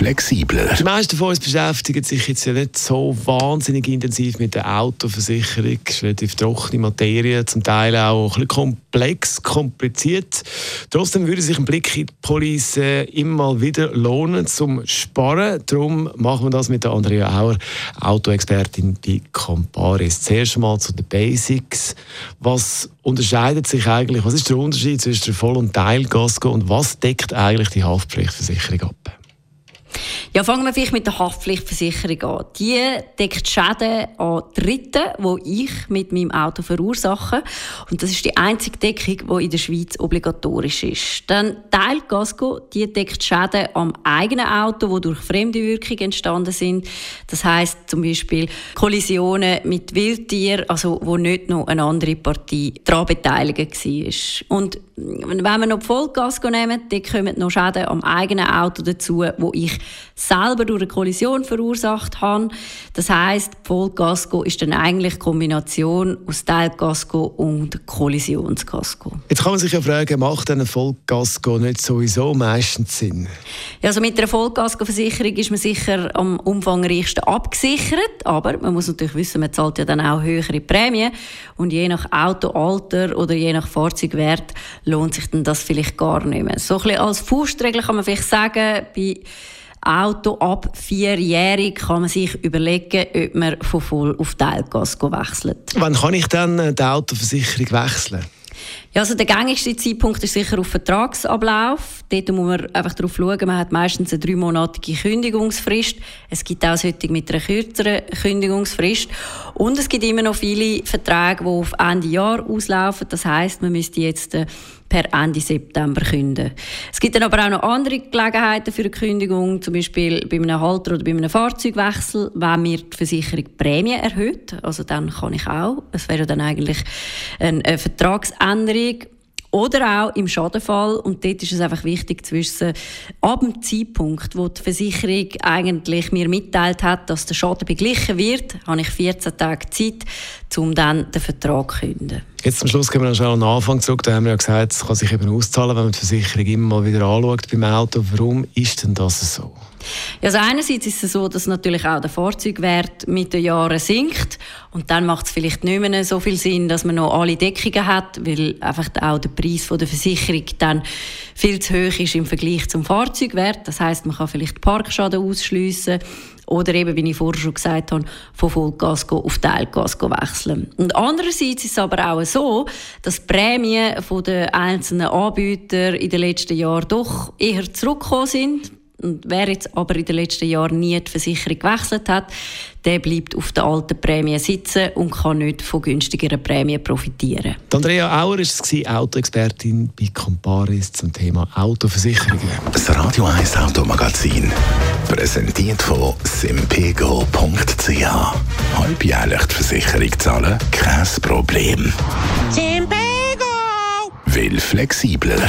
Flexibler. Die meisten von uns beschäftigen sich jetzt ja nicht so wahnsinnig intensiv mit der Autoversicherung. Das ist relativ trockene Materie, zum Teil auch ein bisschen komplex, kompliziert. Trotzdem würde sich ein Blick in die Police immer mal wieder lohnen zum Sparen. Darum machen wir das mit der Andrea Auer, Autoexpertin bei Comparis. Zuerst mal zu den Basics. Was unterscheidet sich eigentlich, was ist der Unterschied zwischen Voll- und Teilgasko und was deckt eigentlich die Haftpflichtversicherung ab? Ja, fangen wir vielleicht mit der Haftpflichtversicherung an. Die deckt Schäden an Dritten, die ich mit meinem Auto verursache. Und das ist die einzige Deckung, die in der Schweiz obligatorisch ist. Dann Teilgasco, die deckt Schäden am eigenen Auto, die durch fremde Wirkung entstanden sind. Das heißt zum Beispiel Kollisionen mit Wildtieren, also wo nicht noch eine andere Partie daran beteiligt war. Und wenn wir noch Vollgas nehmen, dann kommen noch Schäden am eigenen Auto dazu, wo ich selber durch eine Kollision verursacht habe. Das heisst, Vollgasco ist dann eigentlich eine Kombination aus Teilgasco und Kollisionskasko. Jetzt kann man sich ja fragen, macht ein Vollgasco nicht sowieso meistens Sinn? Ja, also mit einer Vollgasco-Versicherung ist man sicher am umfangreichsten abgesichert, aber man muss natürlich wissen, man zahlt ja dann auch höhere Prämien und je nach Autoalter oder je nach Fahrzeugwert lohnt sich denn das vielleicht gar nicht mehr. So ein bisschen als Faustregel kann man vielleicht sagen, bei Auto ab vierjährig kann man sich überlegen, ob man von Voll- auf Teilgas wechselt. Wann kann ich dann äh, die Autoversicherung wechseln? Ja, also der gängigste Zeitpunkt ist sicher auf Vertragsablauf. Dort muss man einfach darauf schauen, man hat meistens eine dreimonatige Kündigungsfrist. Es gibt auch solche mit einer kürzeren Kündigungsfrist. Und es gibt immer noch viele Verträge, die auf Ende Jahr auslaufen. Das heißt, man müsste jetzt äh, per Ende September kündigen. Es gibt dann aber auch noch andere Gelegenheiten für eine Kündigung, zum Beispiel bei einem Halter oder bei einem Fahrzeugwechsel, wenn mir die Versicherung die Prämie erhöht. Also dann kann ich auch. Es wäre dann eigentlich eine Vertragsänderung. Oder auch im Schadenfall. Und dort ist es einfach wichtig zu wissen, ab dem Zeitpunkt, wo die Versicherung eigentlich mir mitteilt hat, dass der Schaden beglichen wird, habe ich 14 Tage Zeit, um dann den Vertrag zu kündigen. Jetzt zum Schluss kommen wir schon an den Anfang zurück. Da haben wir ja gesagt, es kann sich eben auszahlen, wenn man die Versicherung immer mal wieder anschaut beim Auto. Warum ist denn das so? Ja, also einerseits ist es so, dass natürlich auch der Fahrzeugwert mit den Jahren sinkt und dann macht es vielleicht nicht mehr so viel Sinn, dass man noch alle Deckungen hat, weil einfach auch der Preis der Versicherung dann viel zu hoch ist im Vergleich zum Fahrzeugwert. Das heißt, man kann vielleicht Parkschaden ausschliessen oder eben, wie ich vorher schon gesagt habe, von Vollgas auf Teilgas wechseln. Und andererseits ist es aber auch so, dass die Prämien der einzelnen Anbieter in den letzten Jahren doch eher zurückgekommen sind. Und wer jetzt aber in den letzten Jahren nie die Versicherung gewechselt hat, der bleibt auf der alten Prämie sitzen und kann nicht von günstigeren Prämien profitieren. Die Andrea Auer war es, Autoexpertin bei Comparis zum Thema Autoversicherungen. Das Radio 1 Automagazin. Präsentiert von simpego.ch. Halbjährlich die Versicherung zahlen? Kein Problem. Simpego! Will flexibler.